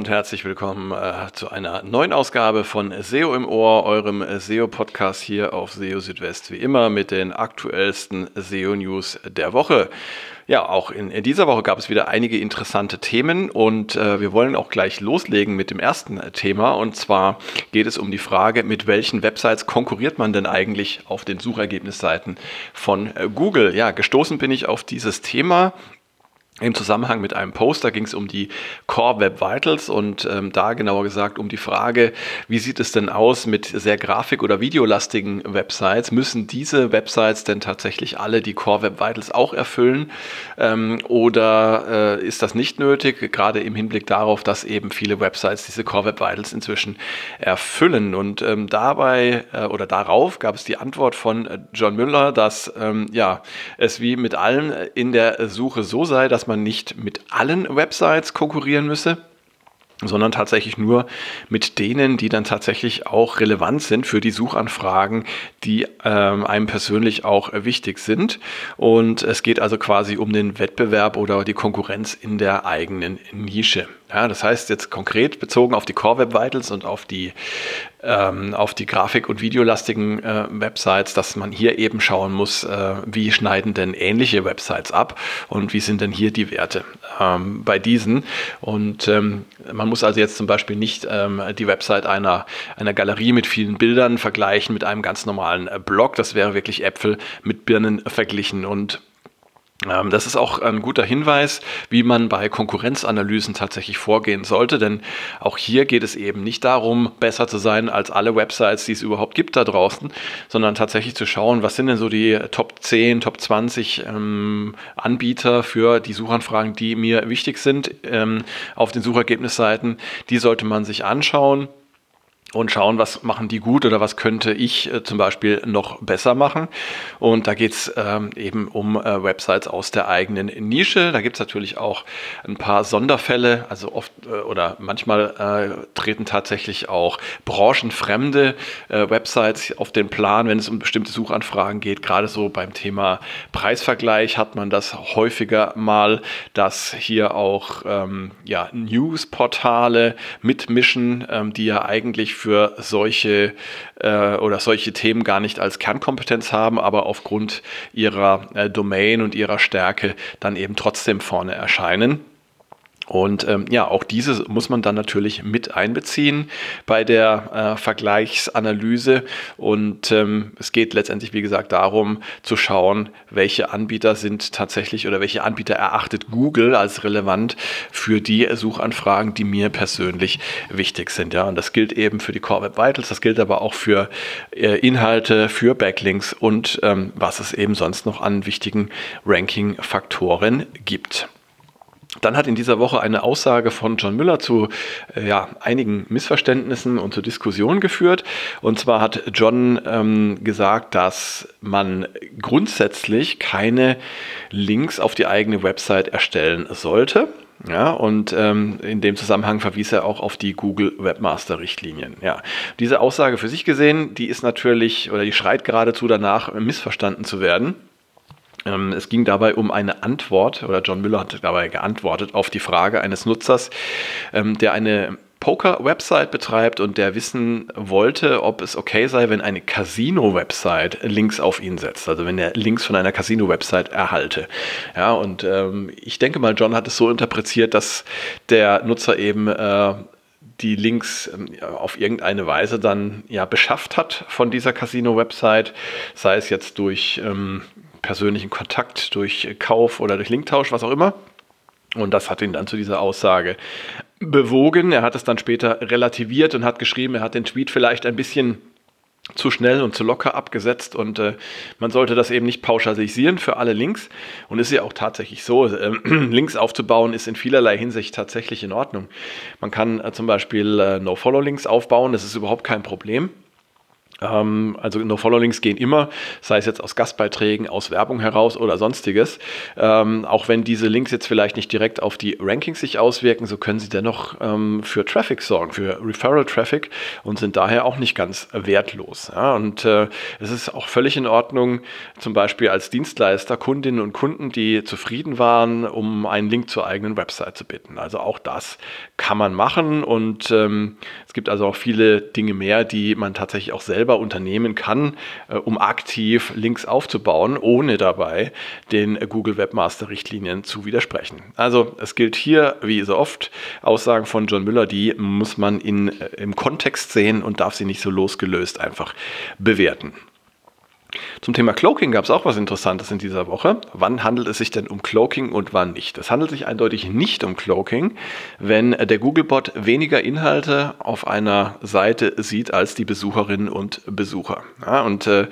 Und herzlich willkommen äh, zu einer neuen Ausgabe von SEO im Ohr, eurem SEO-Podcast hier auf SEO Südwest, wie immer mit den aktuellsten SEO-News der Woche. Ja, auch in, in, dieser Woche gab es wieder einige interessante Themen und äh, wir wollen auch gleich loslegen mit dem ersten Thema. Und zwar geht es um die Frage, mit welchen Websites konkurriert man denn eigentlich auf den Suchergebnisseiten von äh, Google? Ja, gestoßen bin ich auf dieses Thema im Zusammenhang mit einem Post, da ging es um die Core Web Vitals und ähm, da genauer gesagt um die Frage, wie sieht es denn aus mit sehr grafik- oder videolastigen Websites? Müssen diese Websites denn tatsächlich alle die Core Web Vitals auch erfüllen ähm, oder äh, ist das nicht nötig, gerade im Hinblick darauf, dass eben viele Websites diese Core Web Vitals inzwischen erfüllen? Und ähm, dabei äh, oder darauf gab es die Antwort von äh, John Müller, dass ähm, ja, es wie mit allem in der Suche so sei, dass man man nicht mit allen Websites konkurrieren müsse, sondern tatsächlich nur mit denen, die dann tatsächlich auch relevant sind für die Suchanfragen, die ähm, einem persönlich auch wichtig sind. Und es geht also quasi um den Wettbewerb oder die Konkurrenz in der eigenen Nische. Ja, das heißt jetzt konkret bezogen auf die Core Web Vitals und auf die, ähm, auf die Grafik- und videolastigen äh, Websites, dass man hier eben schauen muss, äh, wie schneiden denn ähnliche Websites ab und wie sind denn hier die Werte ähm, bei diesen. Und ähm, man muss also jetzt zum Beispiel nicht ähm, die Website einer, einer Galerie mit vielen Bildern vergleichen mit einem ganz normalen äh, Blog. Das wäre wirklich Äpfel mit Birnen verglichen. Und das ist auch ein guter Hinweis, wie man bei Konkurrenzanalysen tatsächlich vorgehen sollte, denn auch hier geht es eben nicht darum, besser zu sein als alle Websites, die es überhaupt gibt da draußen, sondern tatsächlich zu schauen, was sind denn so die Top 10, Top 20 ähm, Anbieter für die Suchanfragen, die mir wichtig sind ähm, auf den Suchergebnisseiten. Die sollte man sich anschauen und schauen, was machen die gut oder was könnte ich äh, zum Beispiel noch besser machen. Und da geht es ähm, eben um äh, Websites aus der eigenen Nische. Da gibt es natürlich auch ein paar Sonderfälle, also oft äh, oder manchmal äh, treten tatsächlich auch branchenfremde äh, Websites auf den Plan, wenn es um bestimmte Suchanfragen geht. Gerade so beim Thema Preisvergleich hat man das häufiger mal, dass hier auch ähm, ja, Newsportale mitmischen, ähm, die ja eigentlich für solche äh, oder solche Themen gar nicht als Kernkompetenz haben, aber aufgrund ihrer äh, Domain und ihrer Stärke dann eben trotzdem vorne erscheinen. Und ähm, ja, auch diese muss man dann natürlich mit einbeziehen bei der äh, Vergleichsanalyse. Und ähm, es geht letztendlich, wie gesagt, darum zu schauen, welche Anbieter sind tatsächlich oder welche Anbieter erachtet Google als relevant für die Suchanfragen, die mir persönlich wichtig sind. Ja, und das gilt eben für die Core Web Vitals, das gilt aber auch für äh, Inhalte, für Backlinks und ähm, was es eben sonst noch an wichtigen Ranking-Faktoren gibt. Dann hat in dieser Woche eine Aussage von John Müller zu äh, ja, einigen Missverständnissen und zur Diskussion geführt. Und zwar hat John ähm, gesagt, dass man grundsätzlich keine Links auf die eigene Website erstellen sollte. Ja, und ähm, in dem Zusammenhang verwies er auch auf die Google Webmaster Richtlinien. Ja, diese Aussage für sich gesehen, die ist natürlich oder die schreit geradezu danach, missverstanden zu werden. Ähm, es ging dabei um eine Antwort, oder John Müller hat dabei geantwortet auf die Frage eines Nutzers, ähm, der eine Poker-Website betreibt und der wissen wollte, ob es okay sei, wenn eine Casino-Website Links auf ihn setzt. Also wenn er Links von einer Casino-Website erhalte. Ja, und ähm, ich denke mal, John hat es so interpretiert, dass der Nutzer eben äh, die Links ähm, auf irgendeine Weise dann ja beschafft hat von dieser Casino-Website, sei es jetzt durch ähm, persönlichen Kontakt, durch Kauf oder durch Linktausch, was auch immer. Und das hat ihn dann zu dieser Aussage bewogen. Er hat es dann später relativiert und hat geschrieben, er hat den Tweet vielleicht ein bisschen zu schnell und zu locker abgesetzt und äh, man sollte das eben nicht pauschalisieren für alle Links. Und ist ja auch tatsächlich so, äh, Links aufzubauen ist in vielerlei Hinsicht tatsächlich in Ordnung. Man kann äh, zum Beispiel äh, No-Follow-Links aufbauen, das ist überhaupt kein Problem. Ähm, also No-Follow-Links gehen immer, sei es jetzt aus Gastbeiträgen, aus Werbung heraus oder sonstiges. Ähm, auch wenn diese Links jetzt vielleicht nicht direkt auf die Rankings sich auswirken, so können sie dennoch ähm, für Traffic sorgen, für Referral-Traffic und sind daher auch nicht ganz wertlos. Ja? Und äh, es ist auch völlig in Ordnung, zum Beispiel als Dienstleister Kundinnen und Kunden, die zufrieden waren, um einen Link zur eigenen Website zu bitten. Also auch das kann man machen und ähm, es gibt also auch viele Dinge mehr, die man tatsächlich auch selber selber unternehmen kann, äh, um aktiv Links aufzubauen, ohne dabei den Google Webmaster Richtlinien zu widersprechen. Also es gilt hier, wie so oft, Aussagen von John Müller, die muss man in, äh, im Kontext sehen und darf sie nicht so losgelöst einfach bewerten. Zum Thema Cloaking gab es auch was Interessantes in dieser Woche. Wann handelt es sich denn um Cloaking und wann nicht? Es handelt sich eindeutig nicht um Cloaking, wenn der Googlebot weniger Inhalte auf einer Seite sieht als die Besucherinnen und Besucher. Ja, und äh,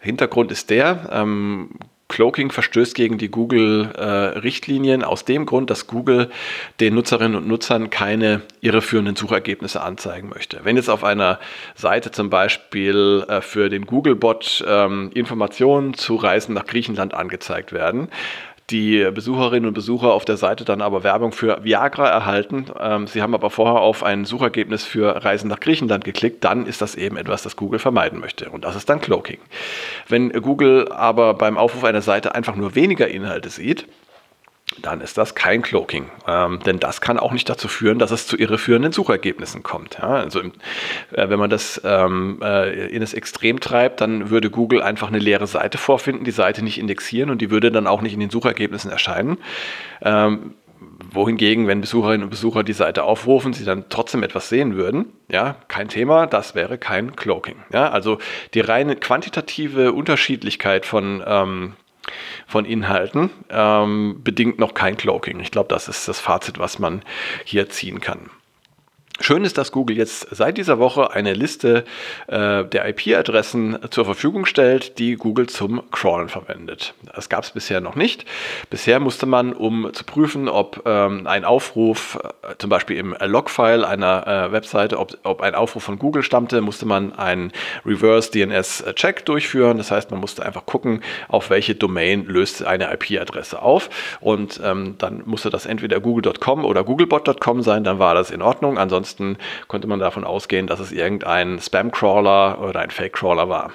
Hintergrund ist der, ähm, Cloaking verstößt gegen die Google-Richtlinien äh, aus dem Grund, dass Google den Nutzerinnen und Nutzern keine irreführenden Suchergebnisse anzeigen möchte. Wenn jetzt auf einer Seite zum Beispiel äh, für den Google-Bot ähm, Informationen zu Reisen nach Griechenland angezeigt werden, die Besucherinnen und Besucher auf der Seite dann aber Werbung für Viagra erhalten. Ähm, sie haben aber vorher auf ein Suchergebnis für Reisen nach Griechenland geklickt, dann ist das eben etwas, das Google vermeiden möchte. Und das ist dann Cloaking. Wenn Google aber beim Aufruf einer Seite einfach nur weniger Inhalte sieht, dann ist das kein Cloaking. Ähm, denn das kann auch nicht dazu führen, dass es zu irreführenden Suchergebnissen kommt. Ja, also äh, wenn man das ähm, äh, in das Extrem treibt, dann würde Google einfach eine leere Seite vorfinden, die Seite nicht indexieren und die würde dann auch nicht in den Suchergebnissen erscheinen. Ähm, wohingegen, wenn Besucherinnen und Besucher die Seite aufrufen, sie dann trotzdem etwas sehen würden, ja, kein Thema, das wäre kein Cloaking. Ja, also die reine quantitative Unterschiedlichkeit von ähm, von Inhalten, ähm, bedingt noch kein Cloaking. Ich glaube, das ist das Fazit, was man hier ziehen kann. Schön ist, dass Google jetzt seit dieser Woche eine Liste äh, der IP-Adressen zur Verfügung stellt, die Google zum Crawlen verwendet. Das gab es bisher noch nicht. Bisher musste man, um zu prüfen, ob ähm, ein Aufruf, äh, zum Beispiel im Logfile einer äh, Webseite, ob, ob ein Aufruf von Google stammte, musste man einen Reverse DNS-Check durchführen. Das heißt, man musste einfach gucken, auf welche Domain löst eine IP-Adresse auf. Und ähm, dann musste das entweder google.com oder googlebot.com sein, dann war das in Ordnung. Ansonsten ansonsten konnte man davon ausgehen, dass es irgendein Spam-Crawler oder ein Fake-Crawler war.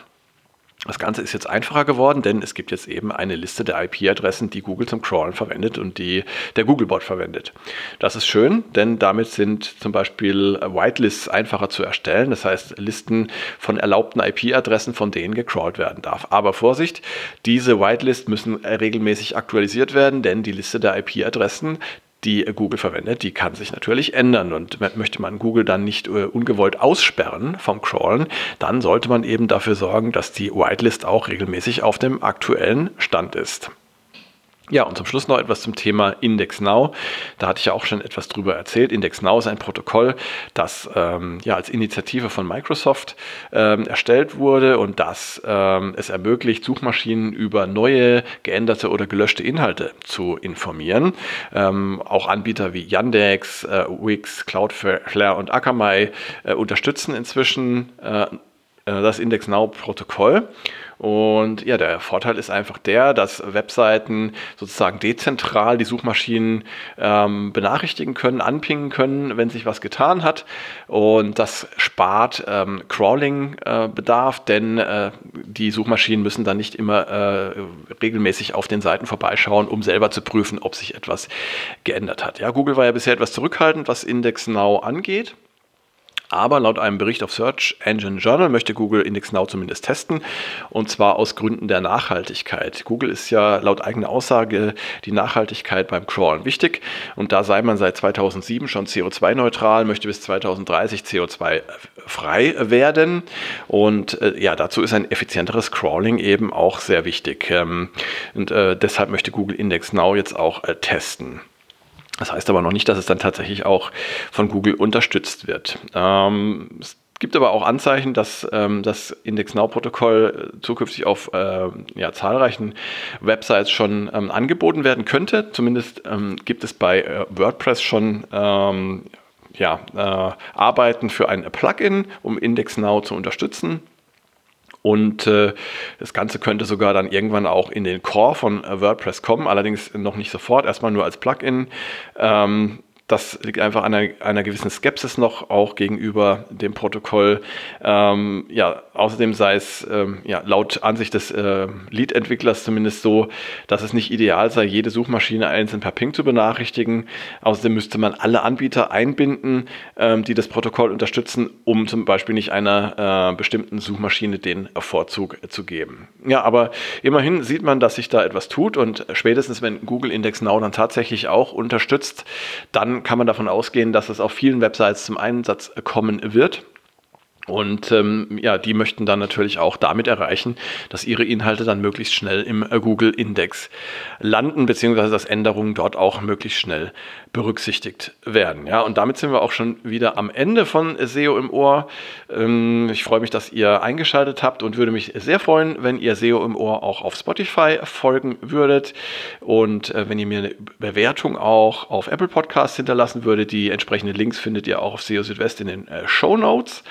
Das Ganze ist jetzt einfacher geworden, denn es gibt jetzt eben eine Liste der IP-Adressen, die Google zum Crawlen verwendet und die der Googlebot verwendet. Das ist schön, denn damit sind zum Beispiel Whitelists einfacher zu erstellen. Das heißt Listen von erlaubten IP-Adressen, von denen gecrawlt werden darf. Aber Vorsicht, diese Whitelists müssen regelmäßig aktualisiert werden, denn die Liste der IP-Adressen, die Google verwendet, die kann sich natürlich ändern. Und möchte man Google dann nicht äh, ungewollt aussperren vom Crawlen, dann sollte man eben dafür sorgen, dass die Whitelist auch regelmäßig auf dem aktuellen Stand ist. Ja, und zum Schluss noch etwas zum Thema Index Now. Da hatte ich ja auch schon etwas drüber erzählt. Index Now ist ein Protokoll, das ähm, ja als Initiative von Microsoft ähm, erstellt wurde und das ähm, es ermöglicht, Suchmaschinen über neue, geänderte oder gelöschte Inhalte zu informieren. Ähm, auch Anbieter wie Yandex, äh, Wix, Cloudflare und Akamai äh, unterstützen inzwischen äh das Index Now Protokoll. Und ja, der Vorteil ist einfach der, dass Webseiten sozusagen dezentral die Suchmaschinen ähm, benachrichtigen können, anpingen können, wenn sich was getan hat. Und das spart ähm, Crawling-Bedarf, äh, denn äh, die Suchmaschinen müssen dann nicht immer äh, regelmäßig auf den Seiten vorbeischauen, um selber zu prüfen, ob sich etwas geändert hat. Ja, Google war ja bisher etwas zurückhaltend, was Index Now angeht. Aber laut einem Bericht auf Search Engine Journal möchte Google Index Now zumindest testen und zwar aus Gründen der Nachhaltigkeit. Google ist ja laut eigener Aussage die Nachhaltigkeit beim Crawlen wichtig und da sei man seit 2007 schon CO2-neutral, möchte bis 2030 CO2-frei werden und äh, ja, dazu ist ein effizienteres Crawling eben auch sehr wichtig ähm, und äh, deshalb möchte Google Index Now jetzt auch äh, testen. Das heißt aber noch nicht, dass es dann tatsächlich auch von Google unterstützt wird. Ähm, es gibt aber auch Anzeichen, dass ähm, das IndexNow-Protokoll zukünftig auf äh, ja, zahlreichen Websites schon ähm, angeboten werden könnte. Zumindest ähm, gibt es bei äh, WordPress schon ähm, ja, äh, Arbeiten für ein Plugin, um IndexNow zu unterstützen. Und äh, das Ganze könnte sogar dann irgendwann auch in den Core von äh, WordPress kommen, allerdings noch nicht sofort, erstmal nur als Plugin. Ähm, das liegt einfach an einer, einer, gewissen Skepsis noch auch gegenüber dem Protokoll. Ähm, ja, außerdem sei es ähm, ja, laut Ansicht des äh, Lead-Entwicklers zumindest so, dass es nicht ideal sei, jede Suchmaschine einzeln per Ping zu benachrichtigen. Außerdem müsste man alle Anbieter einbinden, ähm, die das Protokoll unterstützen, um zum Beispiel nicht einer äh, bestimmten Suchmaschine den Vorzug zu geben. Ja, aber immerhin sieht man, dass sich da etwas tut und spätestens wenn Google Index Now dann tatsächlich auch unterstützt, dann kann man davon ausgehen, dass es auf vielen Websites zum Einsatz kommen wird. Und ähm, ja, die möchten dann natürlich auch damit erreichen, dass ihre Inhalte dann möglichst schnell im äh, Google Index landen, beziehungsweise dass Änderungen dort auch möglichst schnell berücksichtigt werden. Ja, und damit sind wir auch schon wieder am Ende von SEO im Ohr. Ähm, ich freue mich, dass ihr eingeschaltet habt und würde mich sehr freuen, wenn ihr SEO im Ohr auch auf Spotify folgen würdet und äh, wenn ihr mir eine Bewertung auch auf Apple Podcasts hinterlassen würdet. Die entsprechenden Links findet ihr auch auf SEO Südwest in den äh, Show Notes.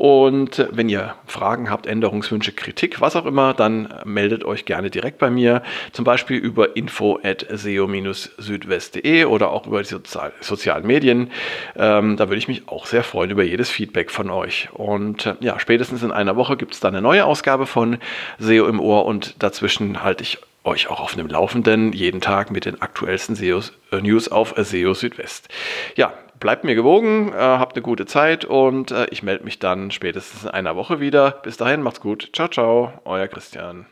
Und wenn ihr Fragen habt, Änderungswünsche, Kritik, was auch immer, dann meldet euch gerne direkt bei mir, zum Beispiel über info.seo-südwest.de oder auch über die Sozial sozialen Medien. Ähm, da würde ich mich auch sehr freuen über jedes Feedback von euch. Und äh, ja, spätestens in einer Woche gibt es dann eine neue Ausgabe von SEO im Ohr und dazwischen halte ich euch auch auf dem Laufenden jeden Tag mit den aktuellsten SEOs, äh, News auf SEO Südwest. Ja, bleibt mir gewogen, äh, habt eine gute Zeit und äh, ich melde mich dann spätestens in einer Woche wieder. Bis dahin, macht's gut. Ciao, ciao, euer Christian.